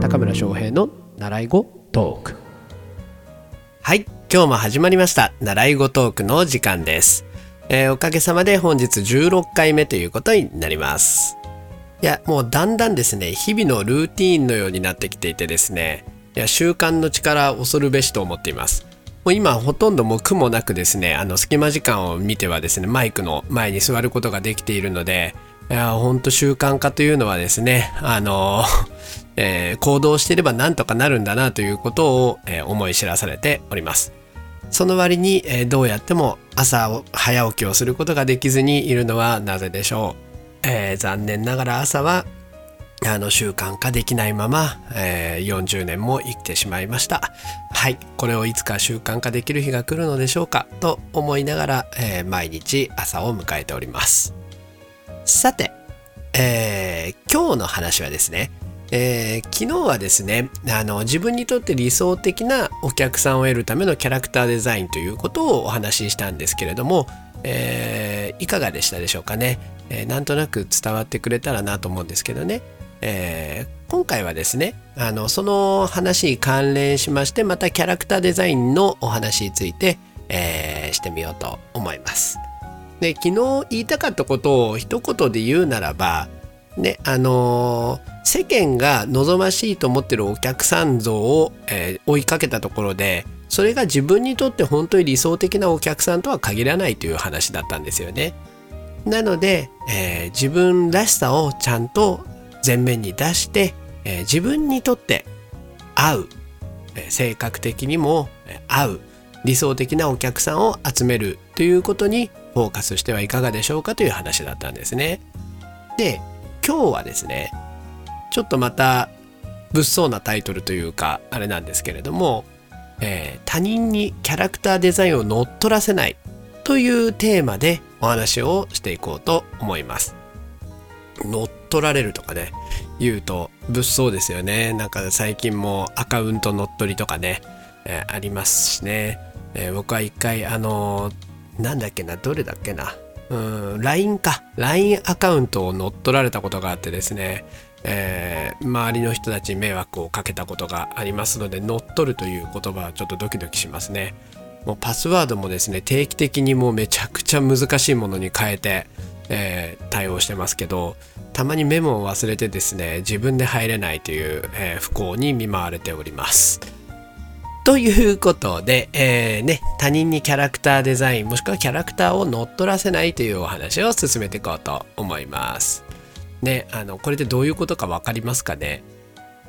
高村翔平の習い語トーク。はい今日も始まりました。習い語トークの時間です、えーおかげさまで本日16回目ということになります。いやもうだんだんですね日々のルーティーンのようになってきていてですねいや習慣の力恐るべしと思っています。もう今ほとんどもう苦もなくですねあの隙間時間を見てはですねマイクの前に座ることができているのでいや本当習慣化というのはですねあの えー行動していればなんとかなるんだなということを、えー思い知らされております。その割に、えーどうやっても朝を早起きをすることができずにいるのはなぜでしょう、え残念ながら朝はあの習慣化できないまま、えー40年も生きてしまいました。はいこれをいつか習慣化できる日が来るのでしょうかと思いながら、え毎日朝を迎えております。さて、えー今日の話はですね、えー昨日はですねあの自分にとって理想的なお客さんを得るためのキャラクターデザインということをお話ししたんですけれども、えーいかがでしたでしょうかね、えーなんとなく伝わってくれたらなと思うんですけどね、えー今回はですねあのその話に関連しましてまたキャラクターデザインのお話について、えしてみようと思います。で昨日言いたかったことを一言で言うならばねあのー世間が望ましいと思ってるお客さん像を、えー追いかけたところでそれが自分にとって本当に理想的なお客さんとは限らないという話だったんですよね。なので、えー自分らしさをちゃんと前面に出して、えー自分にとって合う、えー性格的にも合う理想的なお客さんを集めるということにフォーカスしてはいかがでしょうかという話だったんですね。で今日はですねちょっとまた物騒なタイトルというかあれなんですけれども、えー他人にキャラクターデザインを乗っ取らせないというテーマでお話をしていこうと思います。乗っ取られるとかね言うと物騒ですよねなんか最近もアカウント乗っ取りとかね、えーありますしね、えー僕は一回あのーなんだっけなどれだっけな。うん LINE か。LINE アカウントを乗っ取られたことがあってですね。えー周りの人たちに迷惑をかけたことがありますので乗っ取るという言葉はちょっとドキドキしますね。もうパスワードもですね定期的にもうめちゃくちゃ難しいものに変えて、えー対応してますけどたまにメモを忘れてですね自分で入れないという、えー不幸に見舞われております。ということで、えーね、他人にキャラクターデザインもしくはキャラクターを乗っ取らせないというお話を進めていこうと思います。ね、あのこれでどういうことか分かりますかね？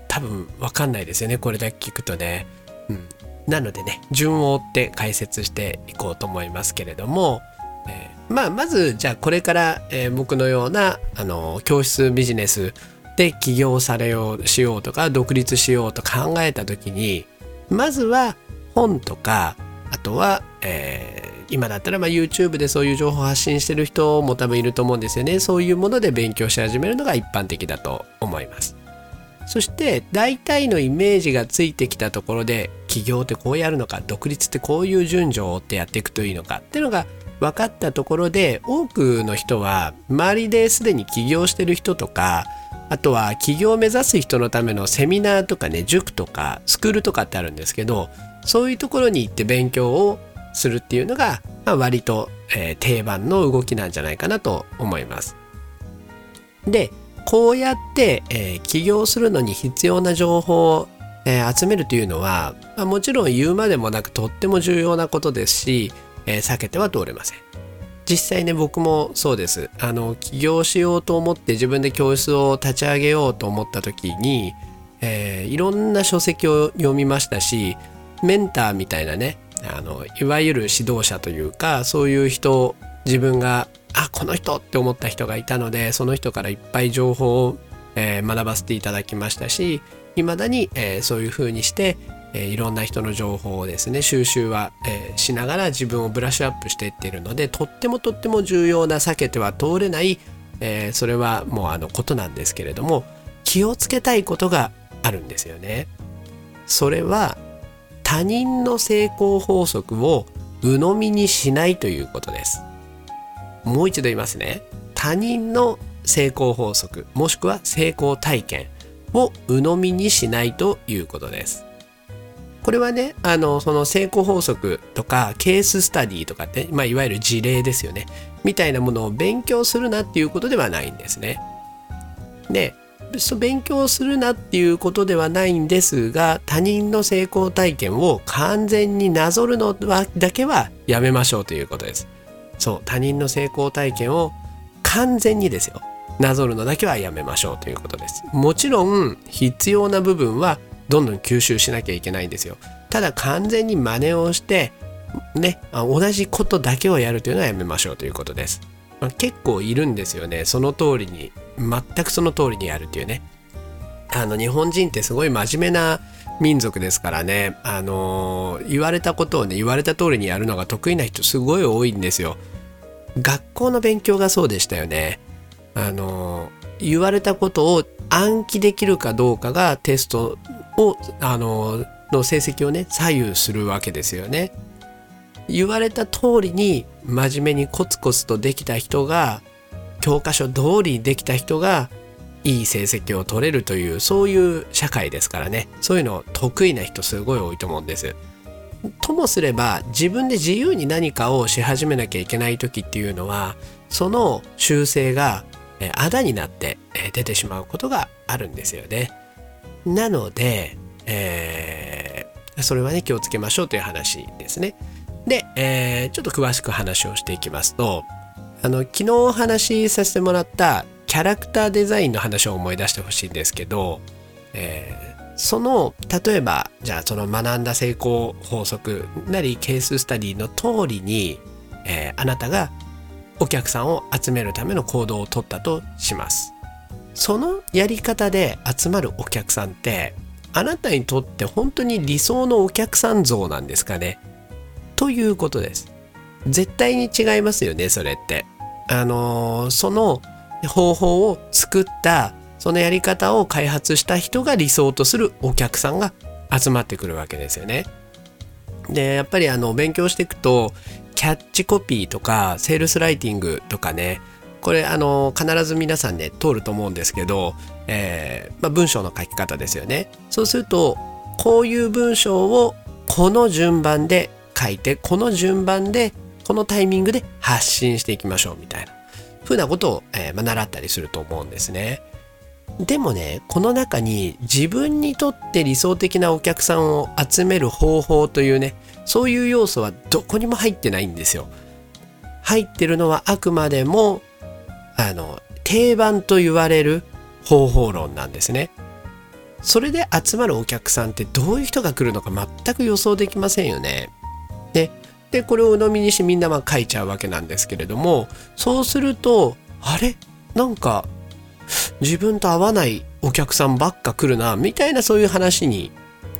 多分分かんないですよねこれだけ聞くとね。うん、なのでね順を追って解説していこうと思いますけれども、えーまあまずじゃあこれから、えー僕のようなあの教室ビジネスで起業されようしようとか独立しようと考えた時にまずは本とかあとは、えー今だったらま YouTube でそういう情報を発信してる人も多分いると思うんですよね。そういうもので勉強し始めるのが一般的だと思います。そして大体のイメージがついてきたところで起業ってこうやるのか独立ってこういう順序を追ってやっていくといいのかっていうのが分かったところで多くの人は周りですでに起業してる人とかあとは起業を目指す人のためのセミナーとかね塾とかスクールとかってあるんですけどそういうところに行って勉強をするっていうのが、まあ、割と、えー定番の動きなんじゃないかなと思います。でこうやって、えー起業するのに必要な情報を、えー集めるというのは、まあ、もちろん言うまでもなくとっても重要なことですし、え避けては通れません。実際ね僕もそうです。あの起業しようと思って自分で教室を立ち上げようと思った時に、えーいろんな書籍を読みましたしメンターみたいなねあのいわゆる指導者というかそういう人自分があこの人って思った人がいたのでその人からいっぱい情報を、えー学ばせていただきましたし未だに、えーそういうふうにして、えーいろんな人の情報をですね収集は、えーしながら自分をブラッシュアップしていっているのでとってもとっても重要な避けては通れない、えーそれはもうあのことなんですけれども気をつけたいことがあるんですよね。それは他人の成功法則を鵜呑みにしないということです。もう一度言いますね。他人の成功法則もしくは成功体験を鵜呑みにしないということです。これはね、あの、その成功法則とかケーススタディとかって、まあ、いわゆる事例ですよね。みたいなものを勉強するなっていうことではないんですね。で、勉強するなっていうことではないんですが、他人の成功体験を完全になぞるのだけはやめましょうということです。そう、他人の成功体験を完全にですよ。なぞるのだけはやめましょうということです。もちろん必要な部分はどんどん吸収しなきゃいけないんですよ。ただ完全に真似をしてね、同じことだけをやるというのはやめましょうということです。まあ、結構いるんですよね。その通りに、全くその通りにやるっていうね。あの、日本人ってすごい真面目な民族ですからね、あのー、言われたことをね、言われた通りにやるのが得意な人すごい多いんですよ。学校の勉強がそうでしたよね。あのー、言われたことを暗記できるかどうかがテストを、あの、の成績をね、左右するわけですよね。言われた通りに真面目にコツコツとできた人が教科書通りできた人がいい成績を取れるというそういう社会ですからねそういうの得意な人すごい多いと思うんです。ともすれば自分で自由に何かをし始めなきゃいけない時っていうのはその修正があだになって出てしまうことがあるんですよね。なので、えー、それはね気をつけましょうという話ですね。で、えー、ちょっと詳しく話をしていきますとあの昨日お話しさせてもらったキャラクターデザインの話を思い出してほしいんですけど、えー、その例えばじゃあその学んだ成功法則なりケーススタディの通りに、え、あなたがお客さんを集めるための行動をとったとします。そのやり方で集まるお客さんってあなたにとって本当に理想のお客さん像なんですかね？ということです。絶対に違いますよね、それって。あのー、その方法を作った、そのやり方を開発した人が理想とするお客さんが集まってくるわけですよね。で、やっぱりあの、勉強していくと、キャッチコピーとか、セールスライティングとかね、これあの必ず皆さんね通ると思うんですけど、えーまあ、文章の書き方ですよね。そうするとこういう文章をこの順番で書いてこの順番でこのタイミングで発信していきましょうみたいな。ふうなことを、えー、まあ、習ったりすると思うんですね。でもねこの中に自分にとって理想的なお客さんを集める方法というねそういう要素はどこにも入ってないんですよ。入ってるのはあくまでもあの定番と言われる方法論なんですね。それで集まるお客さんってどういう人が来るのか全く予想できませんよね。ででこれを鵜呑みにしてみんなまあ書いちゃうわけなんですけれどもそうするとあれ？なんか自分と合わないお客さんばっか来るなみたいなそういう話に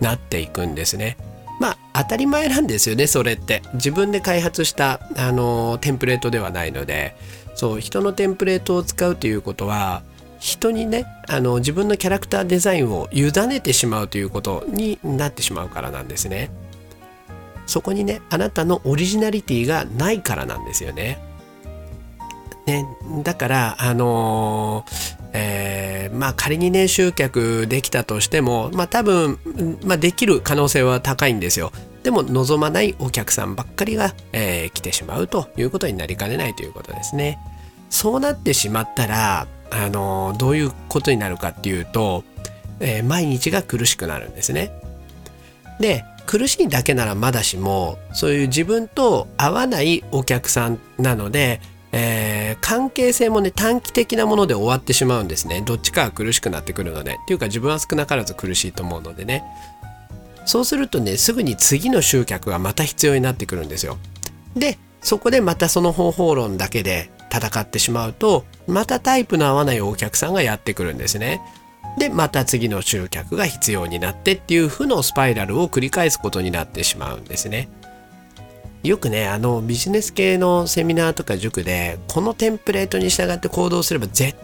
なっていくんですね。まあ当たり前なんですよねそれって自分で開発したあのテンプレートではないのでそう人のテンプレートを使うということは人にねあの自分のキャラクターデザインを委ねてしまうということになってしまうからなんですね。そこにねあなたのオリジナリティがないからなんですよね。ねだからあのー、えー、まあ仮にね集客できたとしてもまあ多分、まあ、できる可能性は高いんですよ。でも望まないお客さんばっかりが、えー、来てしまうということになりかねないということですね。そうなってしまったらあのどういうことになるかっていうと、えー、毎日が苦しくなるんですね。で苦しいだけならまだしもそういう自分と合わないお客さんなので、えー、関係性もね短期的なもので終わってしまうんですね。どっちかが苦しくなってくるので。っていうか自分は少なからず苦しいと思うのでね。そうするとねすぐに次の集客がまた必要になってくるんですよ。でそこでまたその方法論だけで戦ってしまうとまたタイプの合わないお客さんがやってくるんですね。でまた次の集客が必要になってっていう負のスパイラルを繰り返すことになってしまうんですね。よくねあのビジネス系のセミナーとか塾でこのテンプレートに従って行動すれば絶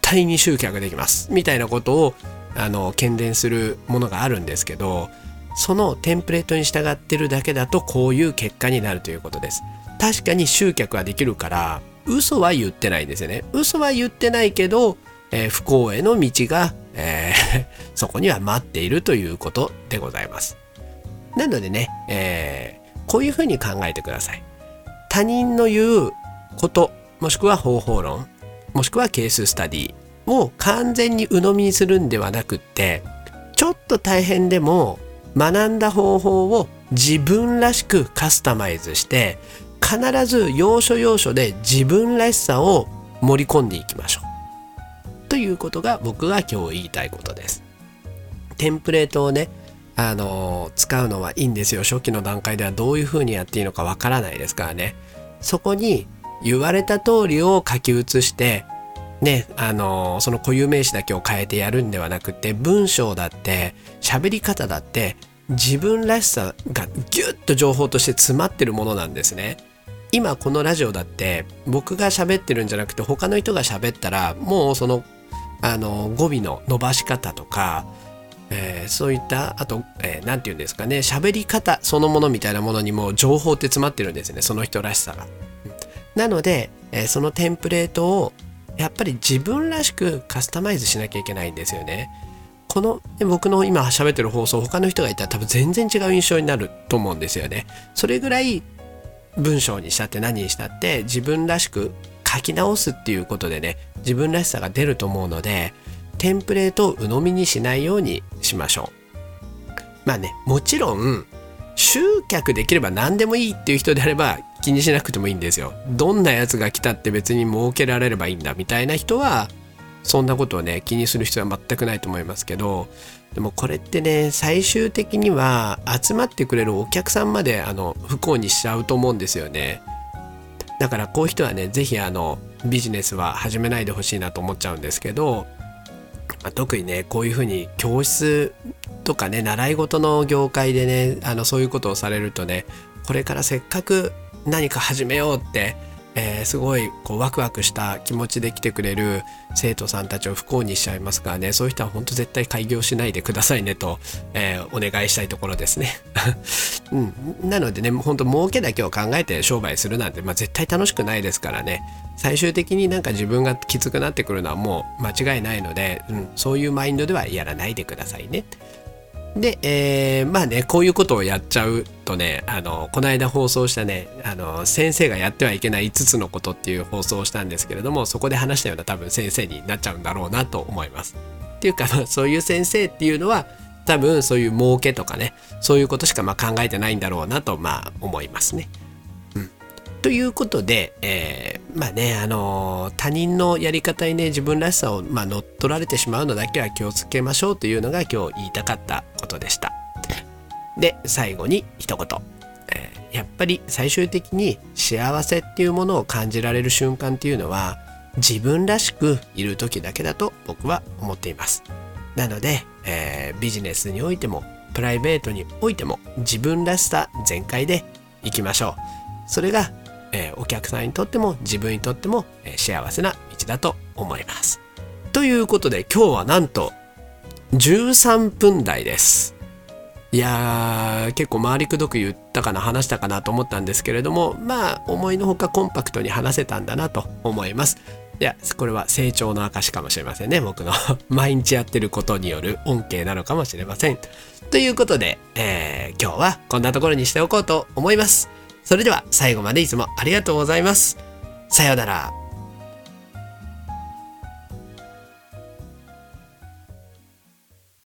対に集客できますみたいなことをあの喧伝するものがあるんですけどそのテンプレートに従ってるだけだとこういう結果になるということです。確かに集客はできるから嘘は言ってないんですよね。嘘は言ってないけど、えー、不幸への道が、えー、そこには待っているということでございます。なのでね、えー、こういうふうに考えてください。他人の言うこと、もしくは方法論、もしくはケーススタディを完全に鵜呑みにするんではなくって、ちょっと大変でも学んだ方法を自分らしくカスタマイズして必ず要所要所で自分らしさを盛り込んでいきましょう。ということが僕が今日言いたいことです。テンプレートをね、あの、使うのはいいんですよ。初期の段階ではどういうふうにやっていいのかわからないですからね。そこに言われた通りを書き写して、ね、あの、その固有名詞だけを変えてやるんではなくて、文章だって、喋り方だって、自分らしさがギュッと情報として詰まってるものなんですね。今このラジオだって僕が喋ってるんじゃなくて他の人が喋ったらもうそのあの語尾の伸ばし方とか、えー、そういったあと何、えー、て言うんですかね喋り方そのものみたいなものにも情報って詰まってるんですねその人らしさが。なので、えー、そのテンプレートをやっぱり自分らしくカスタマイズしなきゃいけないんですよね。この僕の今喋ってる放送他の人がいたら多分全然違う印象になると思うんですよね。それぐらい文章にしたって何にしたって自分らしく書き直すっていうことでね自分らしさが出ると思うのでテンプレートを鵜呑みにしないようにしましょう。まあねもちろん集客できれば何でもいいっていう人であれば気にしなくてもいいんですよ。どんなやつが来たって別に儲けられればいいんだみたいな人はそんなことをね気にする必要は全くないと思いますけどでもこれってね最終的には集まってくれるお客さんまであの不幸にしちゃうと思うんですよね。だからこういう人はね是非あのビジネスは始めないでほしいなと思っちゃうんですけど、特にねこういうふうに教室とかね習い事の業界でねあのそういうことをされるとねこれからせっかく何か始めようってえー、すごいこうワクワクした気持ちで来てくれる生徒さんたちを不幸にしちゃいますからね。そういう人は本当絶対開業しないでくださいねと、えー、お願いしたいところですね、うん、なのでね本当儲けだけを考えて商売するなんて、まあ、絶対楽しくないですからね。最終的になんか自分がきつくなってくるのはもう間違いないので、うん、そういうマインドではやらないでくださいね。で、えー、まあね、こういうことをやっちゃうとね、あの、この間放送したね、あの、先生がやってはいけない5つのことっていう放送をしたんですけれども、そこで話したような多分先生になっちゃうんだろうなと思います。っていうか、まあ、そういう先生っていうのは、多分そういう儲けとかね、そういうことしかまあ考えてないんだろうなと、まあ思いますね。ということで、えー、まあね、あのー、他人のやり方にね、自分らしさを、まあ、乗っ取られてしまうのだけは気をつけましょうというのが今日言いたかったことでした。で、最後に一言。えー、やっぱり最終的に幸せっていうものを感じられる瞬間っていうのは、自分らしくいる時だけだと僕は思っています。なので、えー、ビジネスにおいても、プライベートにおいても、自分らしさ全開でいきましょう。それがえ、お客さんにとっても自分にとっても、え、幸せな道だと思います。ということで今日はなんと13分台です。いやー結構回りくどく言ったかな話したかなと思ったんですけれどもまあ思いのほかコンパクトに話せたんだなと思います。いやこれは成長の証かもしれませんね僕の 毎日やってることによる恩恵なのかもしれません。ということで、えー、今日はこんなところにしておこうと思います。それでは最後までいつもありがとうございます。さようなら。